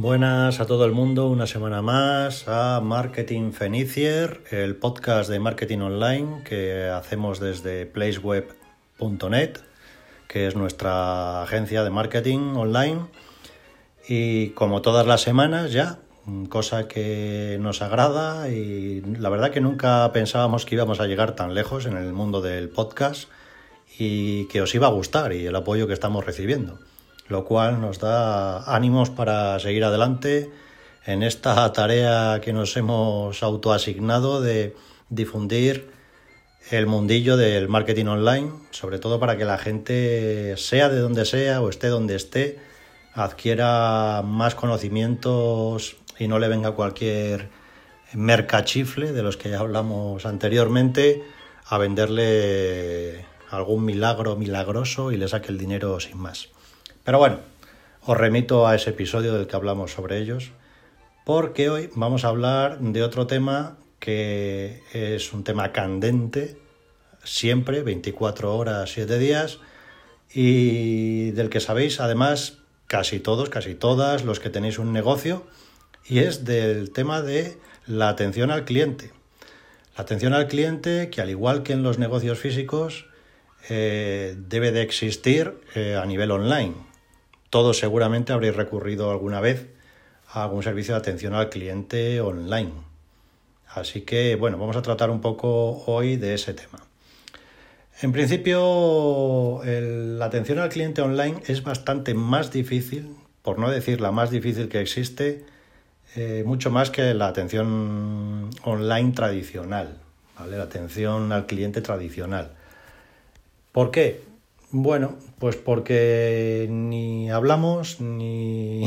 Buenas a todo el mundo, una semana más a Marketing Fenicier, el podcast de marketing online que hacemos desde placeweb.net, que es nuestra agencia de marketing online. Y como todas las semanas ya, cosa que nos agrada y la verdad que nunca pensábamos que íbamos a llegar tan lejos en el mundo del podcast y que os iba a gustar y el apoyo que estamos recibiendo lo cual nos da ánimos para seguir adelante en esta tarea que nos hemos autoasignado de difundir el mundillo del marketing online, sobre todo para que la gente, sea de donde sea o esté donde esté, adquiera más conocimientos y no le venga cualquier mercachifle de los que ya hablamos anteriormente a venderle algún milagro milagroso y le saque el dinero sin más. Pero bueno, os remito a ese episodio del que hablamos sobre ellos, porque hoy vamos a hablar de otro tema que es un tema candente, siempre, 24 horas, 7 días, y del que sabéis además casi todos, casi todas los que tenéis un negocio, y es del tema de la atención al cliente. La atención al cliente que al igual que en los negocios físicos, eh, debe de existir eh, a nivel online todos seguramente habréis recurrido alguna vez a algún servicio de atención al cliente online. Así que, bueno, vamos a tratar un poco hoy de ese tema. En principio, la atención al cliente online es bastante más difícil, por no decir la más difícil que existe, eh, mucho más que la atención online tradicional, ¿vale? La atención al cliente tradicional. ¿Por qué? Bueno, pues porque ni hablamos, ni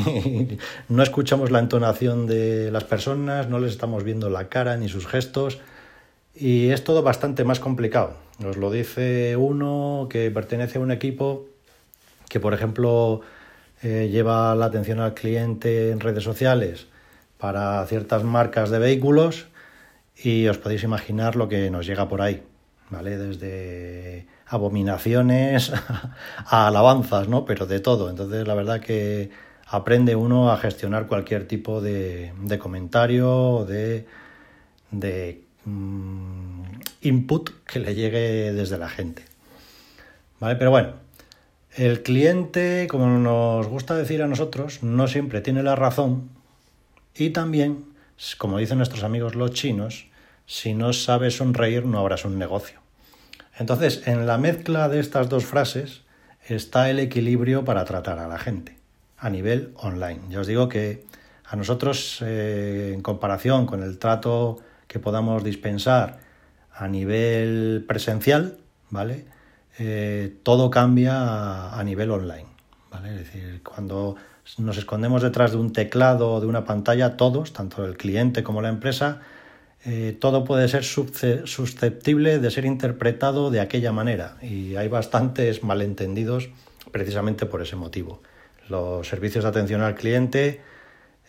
no escuchamos la entonación de las personas, no les estamos viendo la cara ni sus gestos y es todo bastante más complicado. Nos lo dice uno que pertenece a un equipo que, por ejemplo, eh, lleva la atención al cliente en redes sociales para ciertas marcas de vehículos y os podéis imaginar lo que nos llega por ahí, ¿vale? Desde abominaciones a alabanzas, ¿no? Pero de todo. Entonces, la verdad que aprende uno a gestionar cualquier tipo de, comentario, de, de mm, input que le llegue desde la gente. ¿Vale? Pero bueno, el cliente, como nos gusta decir a nosotros, no siempre tiene la razón y también, como dicen nuestros amigos los chinos, si no sabes sonreír no habrás un negocio. Entonces, en la mezcla de estas dos frases está el equilibrio para tratar a la gente a nivel online. Ya os digo que a nosotros, eh, en comparación con el trato que podamos dispensar a nivel presencial, ¿vale? Eh, todo cambia a, nivel online, ¿vale? Es decir, cuando nos escondemos detrás de un teclado o de una pantalla, todos, tanto el cliente como la empresa, eh, todo puede ser susceptible de ser interpretado de aquella manera y hay bastantes malentendidos precisamente por ese motivo. Los servicios de atención al cliente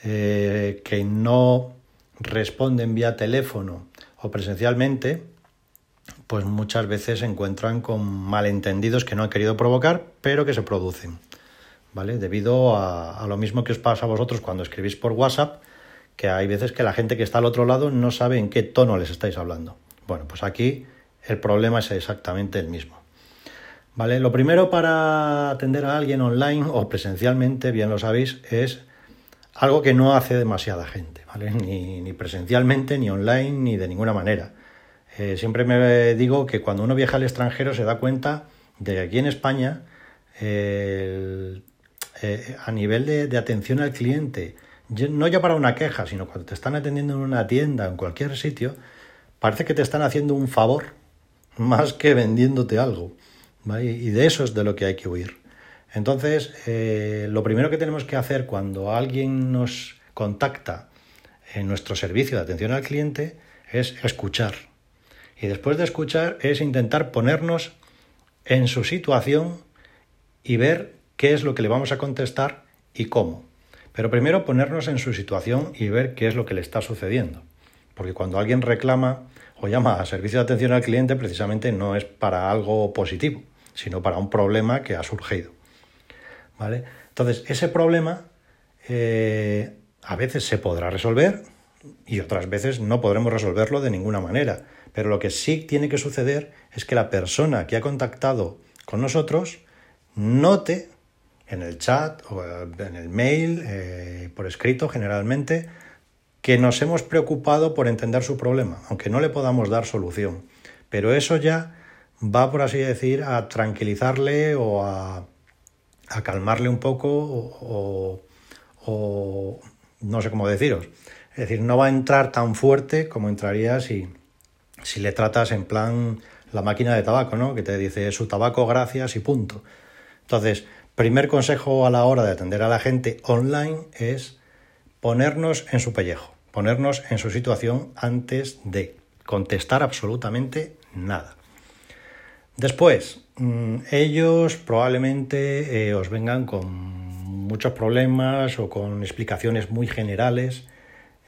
eh, que no responden vía teléfono o presencialmente, pues muchas veces se encuentran con malentendidos que no han querido provocar, pero que se producen. ¿Vale? Debido a lo mismo que os pasa a vosotros cuando escribís por WhatsApp, que hay veces que la gente que está al otro lado no sabe en qué tono les estáis hablando. Bueno, pues aquí el problema es exactamente el mismo. ¿Vale? Lo primero para atender a alguien online o presencialmente, bien lo sabéis, es algo que no hace demasiada gente, ¿vale? Ni, presencialmente, ni online, ni de ninguna manera. Eh, siempre me digo que cuando uno viaja al extranjero se da cuenta de que aquí en España, eh, a nivel de atención al cliente, no ya para una queja, sino cuando te están atendiendo en una tienda, en cualquier sitio, parece que te están haciendo un favor más que vendiéndote algo. Y de eso es de lo que hay que huir. Entonces, eh, lo primero que tenemos que hacer cuando alguien nos contacta en nuestro servicio de atención al cliente es escuchar. Y después de escuchar es intentar ponernos en su situación y ver qué es lo que le vamos a contestar y cómo. Pero primero ponernos en su situación y ver qué es lo que le está sucediendo. Porque cuando alguien reclama o llama a servicio de atención al cliente, precisamente no es para algo positivo, sino para un problema que ha surgido. ¿Vale? Entonces, ese problema eh, a veces se podrá resolver y otras veces no podremos resolverlo de ninguna manera. Pero lo que sí tiene que suceder es que la persona que ha contactado con nosotros note en el chat o en el mail, eh, por escrito generalmente, que nos hemos preocupado por entender su problema, aunque no le podamos dar solución. Pero eso ya va, por así decir, a tranquilizarle o a, calmarle un poco o, o, no sé cómo deciros. Es decir, no va a entrar tan fuerte como entraría si, si le tratas en plan la máquina de tabaco, ¿no? Que te dice su tabaco, gracias y punto. Entonces, primer consejo a la hora de atender a la gente online es ponernos en su pellejo, ponernos en su situación antes de contestar absolutamente nada. Después, mm, ellos probablemente eh, os vengan con muchos problemas o con explicaciones muy generales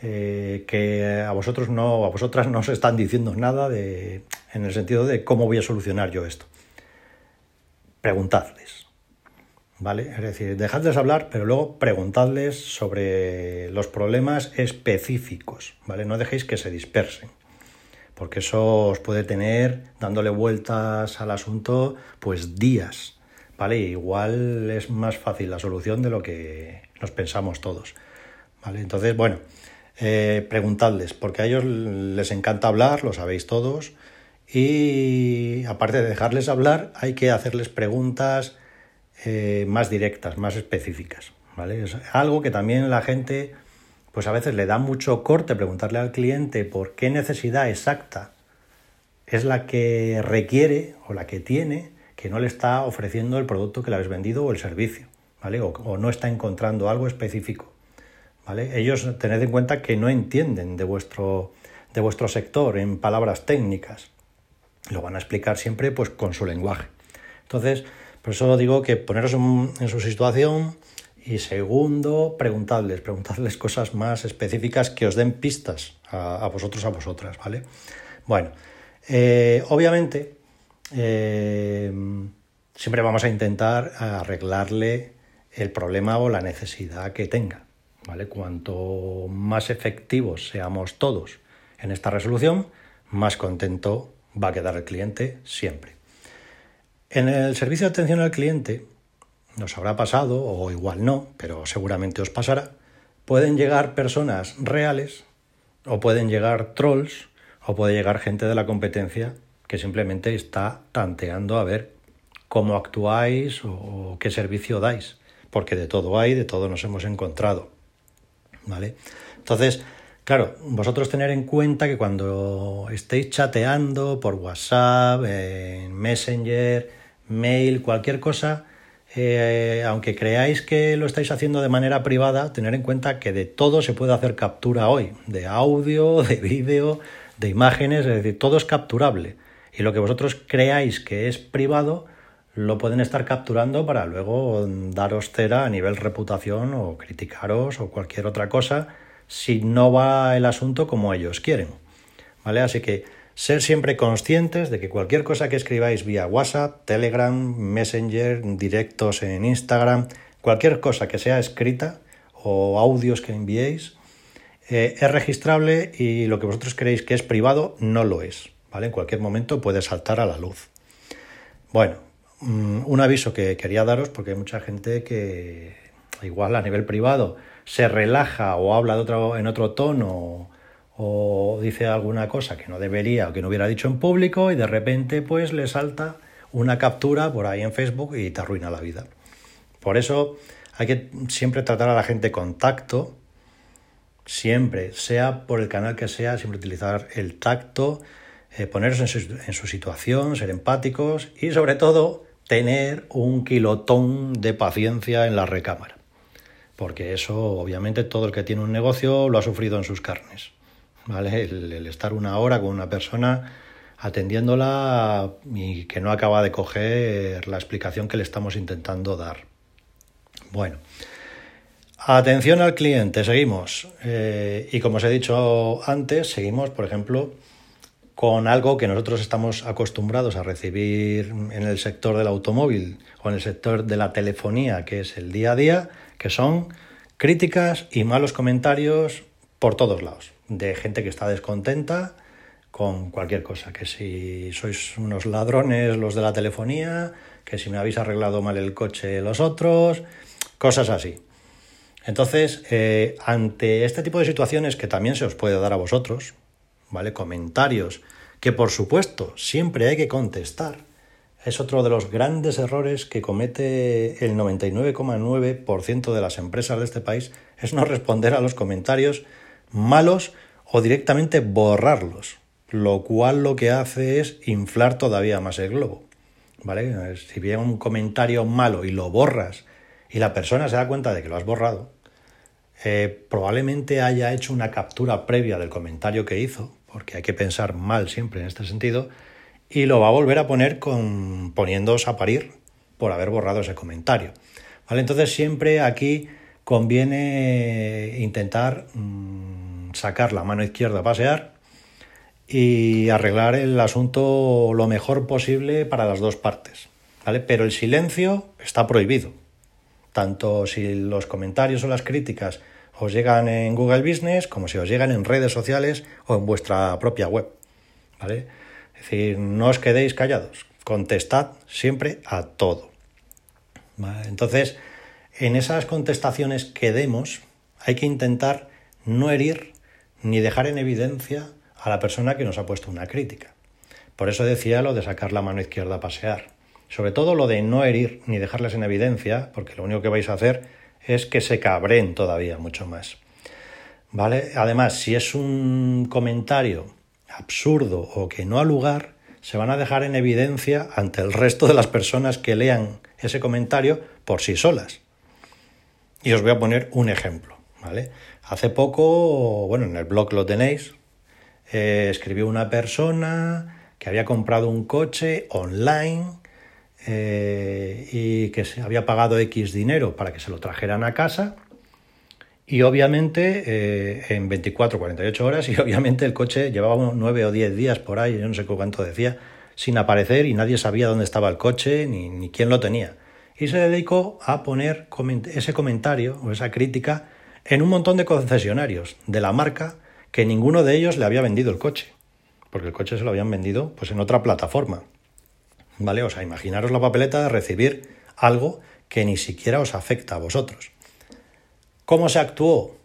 eh, que a vosotros no, a vosotras no os están diciendo nada de, en el sentido de cómo voy a solucionar yo esto. Preguntadles. ¿Vale? Es decir, dejadles hablar, pero luego preguntadles sobre los problemas específicos, ¿vale? No dejéis que se dispersen, porque eso os puede tener dándole vueltas al asunto pues días, ¿vale? Igual es más fácil la solución de lo que nos pensamos todos, ¿vale? Entonces, bueno, eh, preguntadles, porque a ellos les encanta hablar, lo sabéis todos, y aparte de dejarles hablar, hay que hacerles preguntas eh, más directas, más específicas, ¿vale? Es algo que también la gente, pues a veces le da mucho corte preguntarle al cliente por qué necesidad exacta es la que requiere o la que tiene que no le está ofreciendo el producto que le habéis vendido o el servicio, ¿vale? o no está encontrando algo específico. Ellos tened en cuenta que no entienden de vuestro, de vuestro sector en palabras técnicas. Lo van a explicar siempre pues, con su lenguaje. Entonces, por eso digo que poneros en, su situación y segundo, preguntadles, preguntadles cosas más específicas que os den pistas a, vosotros, a vosotras, ¿vale? Bueno, eh, obviamente eh, siempre vamos a intentar arreglarle el problema o la necesidad que tenga. ¿vale? Cuanto más efectivos seamos todos en esta resolución, más contento va a quedar el cliente siempre. En el servicio de atención al cliente, nos habrá pasado, o igual no, pero seguramente os pasará, pueden llegar personas reales, o pueden llegar trolls, o puede llegar gente de la competencia que simplemente está tanteando a ver cómo actuáis o qué servicio dais, porque de todo hay, de todo nos hemos encontrado. ¿vale? Entonces, claro, vosotros tener en cuenta que cuando estéis chateando por WhatsApp, en Messenger, mail, cualquier cosa, eh, aunque creáis que lo estáis haciendo de manera privada, tener en cuenta que de todo se puede hacer captura hoy, de audio, de vídeo, de imágenes, es decir, todo es capturable. Y lo que vosotros creáis que es privado, lo pueden estar capturando para luego daros cera a nivel reputación o criticaros o cualquier otra cosa si no va el asunto como ellos quieren. ¿Vale? Así que ser siempre conscientes de que cualquier cosa que escribáis vía WhatsApp, Telegram, Messenger, directos en Instagram, cualquier cosa que sea escrita o audios que enviéis, eh, es registrable y lo que vosotros creéis que es privado no lo es. ¿vale? En cualquier momento puede saltar a la luz. Bueno, Mm, un aviso que quería daros porque hay mucha gente que igual a nivel privado se relaja o habla de otro, en otro tono o dice alguna cosa que no debería o que no hubiera dicho en público y de repente pues le salta una captura por ahí en Facebook y te arruina la vida. Por eso hay que siempre tratar a la gente con tacto, siempre, sea por el canal que sea, siempre utilizar el tacto, eh, ponerse en su, en su situación, ser empáticos y sobre todo tener un kilotón de paciencia en la recámara. Porque eso, obviamente, todo el que tiene un negocio lo ha sufrido en sus carnes. ¿Vale? El, estar una hora con una persona atendiéndola y que no acaba de coger la explicación que le estamos intentando dar. Bueno, atención al cliente, seguimos. Eh, y como os he dicho antes, seguimos, por ejemplo, con algo que nosotros estamos acostumbrados a recibir en el sector del automóvil o en el sector de la telefonía, que es el día a día, que son críticas y malos comentarios por todos lados, de gente que está descontenta con cualquier cosa, que si sois unos ladrones los de la telefonía, que si me habéis arreglado mal el coche los otros, cosas así. Entonces, eh, ante este tipo de situaciones que también se os puede dar a vosotros, ¿vale? Comentarios que por supuesto siempre hay que contestar. Es otro de los grandes errores que comete el 99,9% de las empresas de este país, es no responder a los comentarios malos o directamente borrarlos, lo cual lo que hace es inflar todavía más el globo. ¿Vale? Si viene un comentario malo y lo borras y la persona se da cuenta de que lo has borrado, eh, probablemente haya hecho una captura previa del comentario que hizo, porque hay que pensar mal siempre en este sentido, y lo va a volver a poner con, poniéndose a parir por haber borrado ese comentario. ¿Vale? Entonces siempre aquí conviene intentar mm, sacar la mano izquierda a pasear y arreglar el asunto lo mejor posible para las dos partes. ¿vale? Pero el silencio está prohibido. Tanto si los comentarios o las críticas os llegan en Google Business como si os llegan en redes sociales o en vuestra propia web. ¿vale? Es decir, no os quedéis callados, contestad siempre a todo. Entonces, en esas contestaciones que demos, hay que intentar no herir ni dejar en evidencia a la persona que nos ha puesto una crítica. Por eso decía lo de sacar la mano izquierda a pasear. Sobre todo lo de no herir ni dejarles en evidencia, porque lo único que vais a hacer es que se cabren todavía mucho más. ¿Vale? Además, si es un comentario absurdo o que no ha lugar, se van a dejar en evidencia ante el resto de las personas que lean ese comentario por sí solas. Y os voy a poner un ejemplo, ¿vale? Hace poco, bueno, en el blog lo tenéis, eh, escribió una persona que había comprado un coche online eh, y que se había pagado X dinero para que se lo trajeran a casa. Y obviamente eh, en 24 48 horas, y obviamente el coche llevaba 9 o 10 días por ahí, yo no sé cuánto decía, sin aparecer y nadie sabía dónde estaba el coche ni, ni quién lo tenía. Y se dedicó a poner ese comentario o esa crítica en un montón de concesionarios de la marca que ninguno de ellos le había vendido el coche, porque el coche se lo habían vendido pues en otra plataforma. ¿Vale? O sea, imaginaros la papeleta de recibir algo que ni siquiera os afecta a vosotros. ¿Cómo se actuó?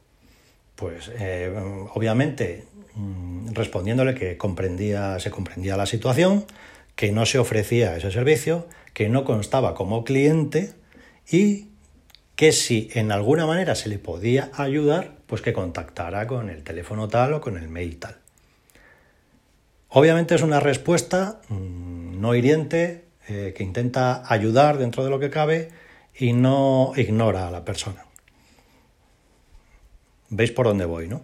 Pues eh, obviamente mm, respondiéndole que comprendía, se comprendía la situación, que no se ofrecía ese servicio, que no constaba como cliente y que si en alguna manera se le podía ayudar, pues que contactara con el teléfono tal o con el mail tal. Obviamente es una respuesta mm, no hiriente, eh, que intenta ayudar dentro de lo que cabe y no ignora a la persona. Veis por dónde voy, ¿no?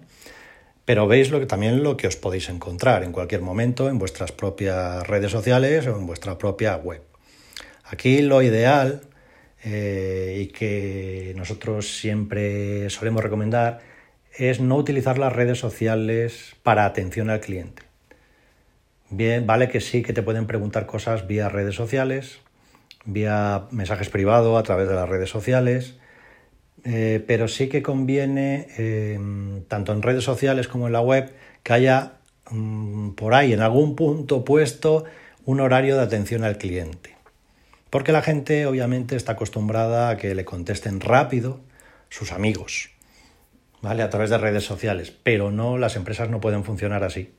Pero veis lo que, también lo que os podéis encontrar en cualquier momento en vuestras propias redes sociales o en vuestra propia web. Aquí lo ideal eh, y que nosotros siempre solemos recomendar es no utilizar las redes sociales para atención al cliente. Bien, vale que sí que te pueden preguntar cosas vía redes sociales, vía mensajes privados a través de las redes sociales, eh, pero sí que conviene, eh, tanto en redes sociales como en la web, que haya mm, por ahí en algún punto puesto un horario de atención al cliente. Porque la gente obviamente está acostumbrada a que le contesten rápido sus amigos, ¿vale? A través de redes sociales, pero no, las empresas no pueden funcionar así.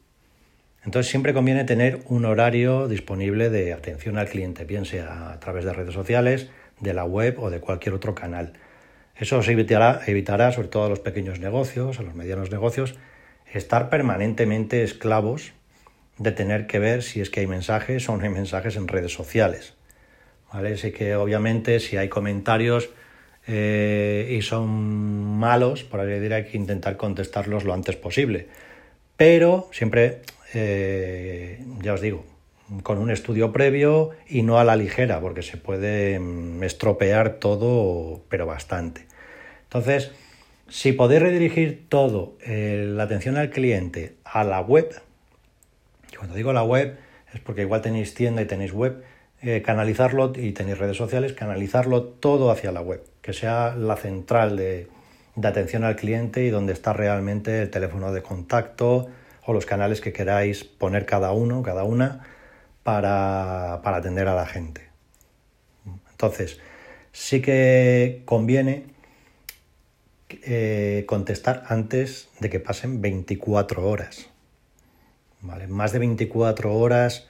Entonces siempre conviene tener un horario disponible de atención al cliente, bien sea a través de redes sociales, de la web o de cualquier otro canal. Eso os evitará, evitará, sobre todo a los pequeños negocios, a los medianos negocios, estar permanentemente esclavos de tener que ver si es que hay mensajes o no hay mensajes en redes sociales. ¿Vale? Así que obviamente si hay comentarios eh, y son malos, por ahí decir, hay que intentar contestarlos lo antes posible. Pero siempre eh, ya os digo, con un estudio previo y no a la ligera, porque se puede mm, estropear todo, pero bastante. Entonces, si podéis redirigir todo eh, la atención al cliente a la web, y cuando digo la web es porque igual tenéis tienda y tenéis web, eh, canalizarlo y tenéis redes sociales, canalizarlo todo hacia la web, que sea la central de, de atención al cliente y donde está realmente el teléfono de contacto o los canales que queráis poner cada uno, cada una, para, atender a la gente. Entonces, sí que conviene eh, contestar antes de que pasen 24 horas. Más de 24 horas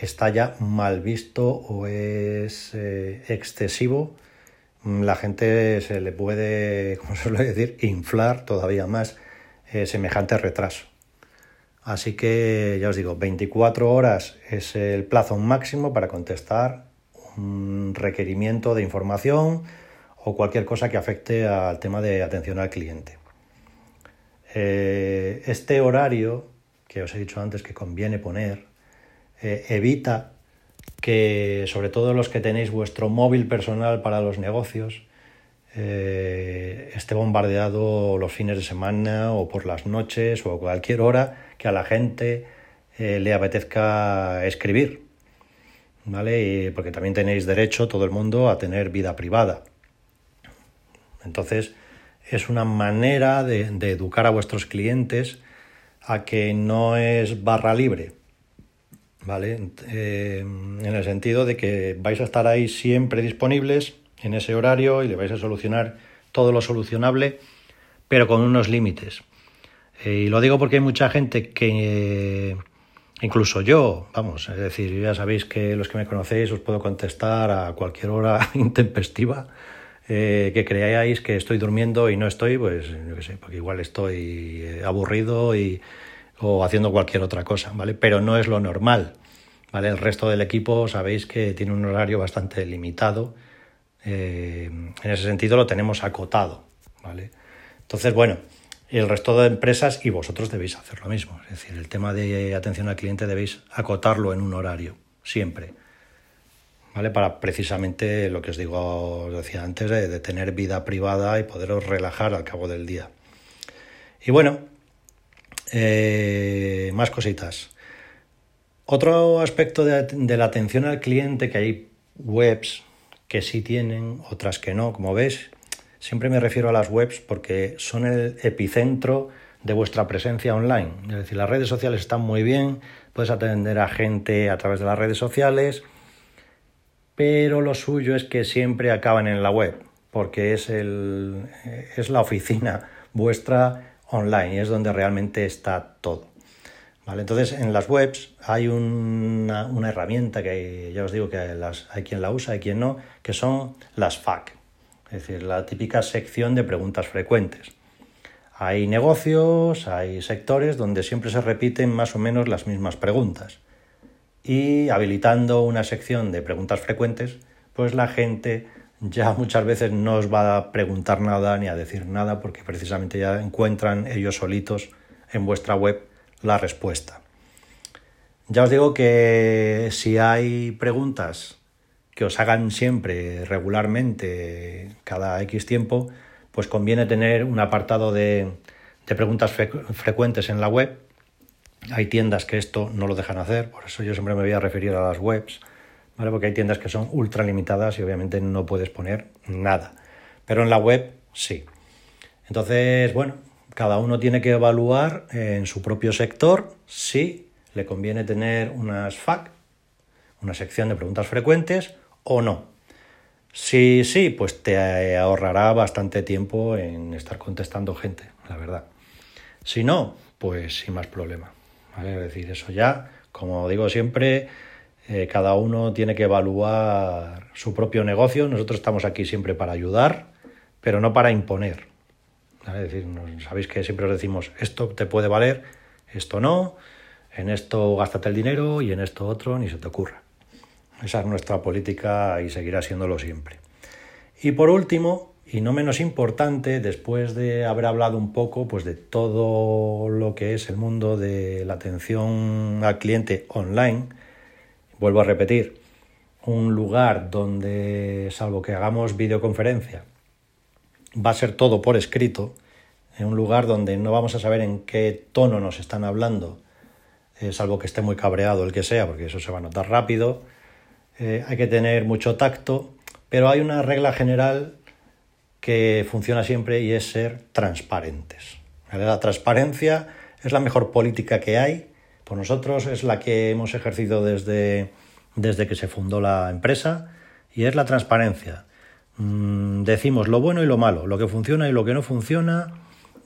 está ya mal visto o es eh, excesivo. La gente se le puede, como suele decir, inflar todavía más eh, semejante retraso. Así que ya os digo, 24 horas es el plazo máximo para contestar un requerimiento de información o cualquier cosa que afecte al tema de atención al cliente. Eh, este horario que os he dicho antes que conviene poner eh, evita que sobre todo los que tenéis vuestro móvil personal para los negocios eh, esté bombardeado los fines de semana o por las noches o cualquier hora que a la gente eh, le apetezca escribir. ¿Vale? porque también tenéis derecho, todo el mundo, a tener vida privada. Entonces, es una manera de, educar a vuestros clientes a que no es barra libre. ¿Vale? Eh, en el sentido de que vais a estar ahí siempre disponibles en ese horario y le vais a solucionar todo lo solucionable, pero con unos límites. Eh, y lo digo porque hay mucha gente que, incluso yo, vamos, es decir, ya sabéis que los que me conocéis os puedo contestar a cualquier hora intempestiva. Eh, que creáis que estoy durmiendo y no estoy, pues yo qué sé, porque igual estoy eh, aburrido y, o haciendo cualquier otra cosa, ¿vale? Pero no es lo normal, ¿vale? El resto del equipo sabéis que tiene un horario bastante limitado eh, en ese sentido lo tenemos acotado, ¿vale? Entonces, bueno, el resto de empresas y vosotros debéis hacer lo mismo. Es decir, el tema de atención al cliente debéis acotarlo en un horario, siempre. ¿Vale? Para precisamente lo que os digo, os decía antes, de, tener vida privada y poderos relajar al cabo del día. Y bueno, eh, más cositas. Otro aspecto de la atención al cliente que hay webs que sí tienen, otras que no, como ves. Siempre me refiero a las webs porque son el epicentro de vuestra presencia online. Es decir, las redes sociales están muy bien, puedes atender a gente a través de las redes sociales, pero lo suyo es que siempre acaban en la web, porque es, el, es la oficina vuestra online y es donde realmente está todo. Entonces, en las webs hay una, herramienta que ya os digo que hay quien la usa, hay quien no, que son las FAQ, es decir, la típica sección de preguntas frecuentes. Hay negocios, hay sectores donde siempre se repiten más o menos las mismas preguntas. Y habilitando una sección de preguntas frecuentes, pues la gente ya muchas veces no os va a preguntar nada ni a decir nada porque precisamente ya encuentran ellos solitos en vuestra web la respuesta. Ya os digo que si hay preguntas que os hagan siempre, regularmente, cada X tiempo, pues conviene tener un apartado de, preguntas frecuentes en la web. Hay tiendas que esto no lo dejan hacer, por eso yo siempre me voy a referir a las webs, ¿vale? porque hay tiendas que son ultra limitadas y obviamente no puedes poner nada. Pero en la web sí. Entonces, bueno, cada uno tiene que evaluar en su propio sector si le conviene tener unas FAQ, una sección de preguntas frecuentes o no. Si sí, pues te ahorrará bastante tiempo en estar contestando gente, la verdad. Si no, pues sin más problema. Es decir, eso ya, como digo siempre, eh, cada uno tiene que evaluar su propio negocio. Nosotros estamos aquí siempre para ayudar, pero no para imponer. Es decir, sabéis que siempre os decimos, esto te puede valer, esto no, en esto gástate el dinero y en esto otro ni se te ocurra. Esa es nuestra política y seguirá siéndolo siempre. Y por último, y no menos importante, después de haber hablado un poco pues, de todo lo que es el mundo de la atención al cliente online, vuelvo a repetir, un lugar donde, salvo que hagamos videoconferencia, va a ser todo por escrito, en un lugar donde no vamos a saber en qué tono nos están hablando, eh, salvo que esté muy cabreado el que sea, porque eso se va a notar rápido. Eh, hay que tener mucho tacto, pero hay una regla general que funciona siempre y es ser transparentes. La transparencia es la mejor política que hay. Por nosotros es la que hemos ejercido desde, desde que se fundó la empresa y es la transparencia. Mm, decimos lo bueno y lo malo, lo que funciona y lo que no funciona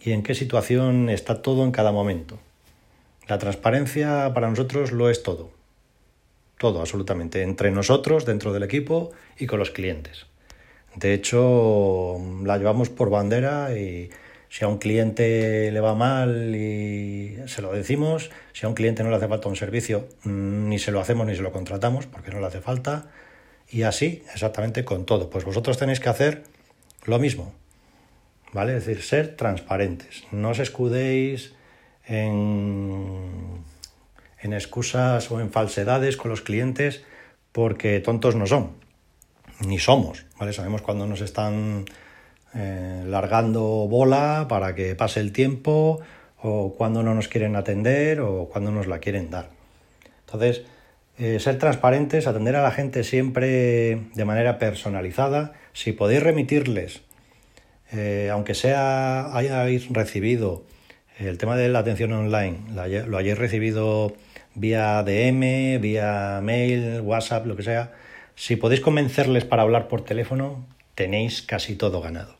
y en qué situación está todo en cada momento. La transparencia para nosotros lo es todo. Todo, absolutamente. Entre nosotros, dentro del equipo y con los clientes. De hecho, la llevamos por bandera y si a un cliente le va mal y se lo decimos, si a un cliente no le hace falta un servicio, mm, ni se lo hacemos ni se lo contratamos porque no le hace falta. Y así, exactamente con todo. Pues vosotros tenéis que hacer lo mismo. ¿Vale? Es decir, ser transparentes. No os escudéis en, en excusas o en falsedades con los clientes porque tontos no son. Ni somos. ¿Vale? Sabemos cuando nos están eh, largando bola para que pase el tiempo o cuando no nos quieren atender o cuando nos la quieren dar. Entonces, eh, ser transparentes, atender a la gente siempre de manera personalizada. Si podéis remitirles, eh, aunque sea hayáis recibido el tema de la atención online, lo hayáis recibido vía DM, vía mail, WhatsApp, lo que sea, si podéis convencerles para hablar por teléfono, tenéis casi todo ganado.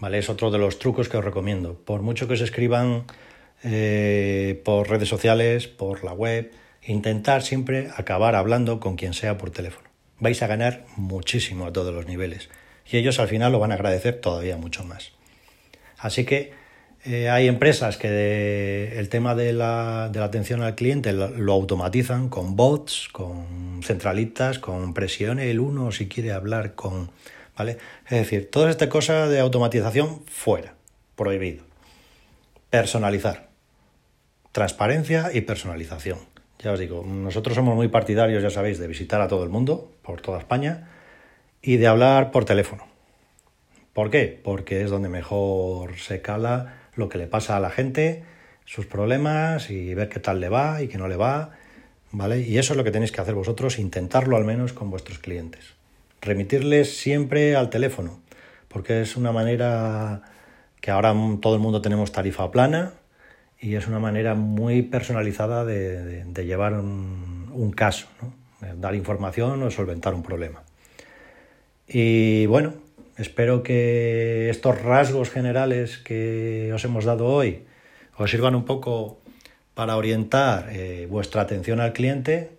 ¿vale? Es otro de los trucos que os recomiendo. Por mucho que os escriban eh, por redes sociales, por la web, intentar siempre acabar hablando con quien sea por teléfono. Vais a ganar muchísimo a todos los niveles y ellos al final lo van a agradecer todavía mucho más. Así que eh, hay empresas que el tema de la, atención al cliente lo, automatizan con bots, con centralitas, con presiones el uno si quiere hablar con ¿vale? Es decir, toda esta cosa de automatización fuera, prohibido. Personalizar. Transparencia y personalización. Ya os digo, nosotros somos muy partidarios, ya sabéis, de visitar a todo el mundo, por toda España, y de hablar por teléfono. ¿Por qué? Porque es donde mejor se cala lo que le pasa a la gente, sus problemas y ver qué tal le va y qué no le va, ¿vale? Y eso es lo que tenéis que hacer vosotros, intentarlo al menos con vuestros clientes remitirles siempre al teléfono, porque es una manera que ahora todo el mundo tenemos tarifa plana y es una manera muy personalizada de, llevar un, caso, dar información o solventar un problema. Y bueno, espero que estos rasgos generales que os hemos dado hoy os sirvan un poco para orientar eh, vuestra atención al cliente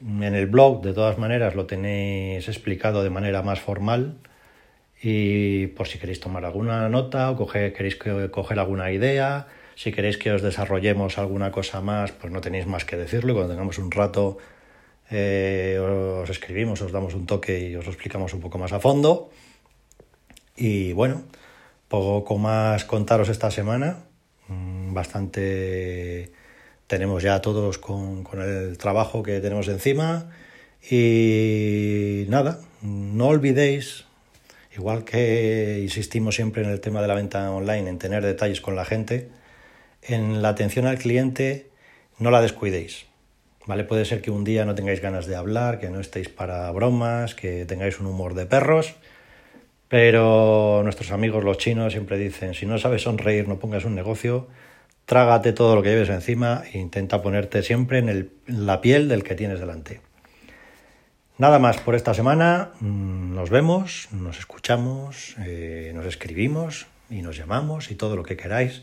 en el blog, de todas maneras, lo tenéis explicado de manera más formal. Y por si queréis tomar alguna nota o queréis coger alguna idea, si queréis que os desarrollemos alguna cosa más, pues no tenéis más que decirlo. Cuando tengamos un rato, eh, os escribimos, os damos un toque y os lo explicamos un poco más a fondo. Y bueno, poco más contaros esta semana. Mm, bastante tenemos ya todos con, el trabajo que tenemos encima y nada, no olvidéis, igual que insistimos siempre en el tema de la venta online, en tener detalles con la gente, en la atención al cliente no la descuidéis. ¿Vale? Puede ser que un día no tengáis ganas de hablar, que no estéis para bromas, que tengáis un humor de perros, pero nuestros amigos los chinos siempre dicen, si no sabes sonreír, no pongas un negocio, trágate todo lo que lleves encima e intenta ponerte siempre en, la piel del que tienes delante. Nada más por esta semana. Mm, nos vemos, nos escuchamos, eh, nos escribimos y nos llamamos y todo lo que queráis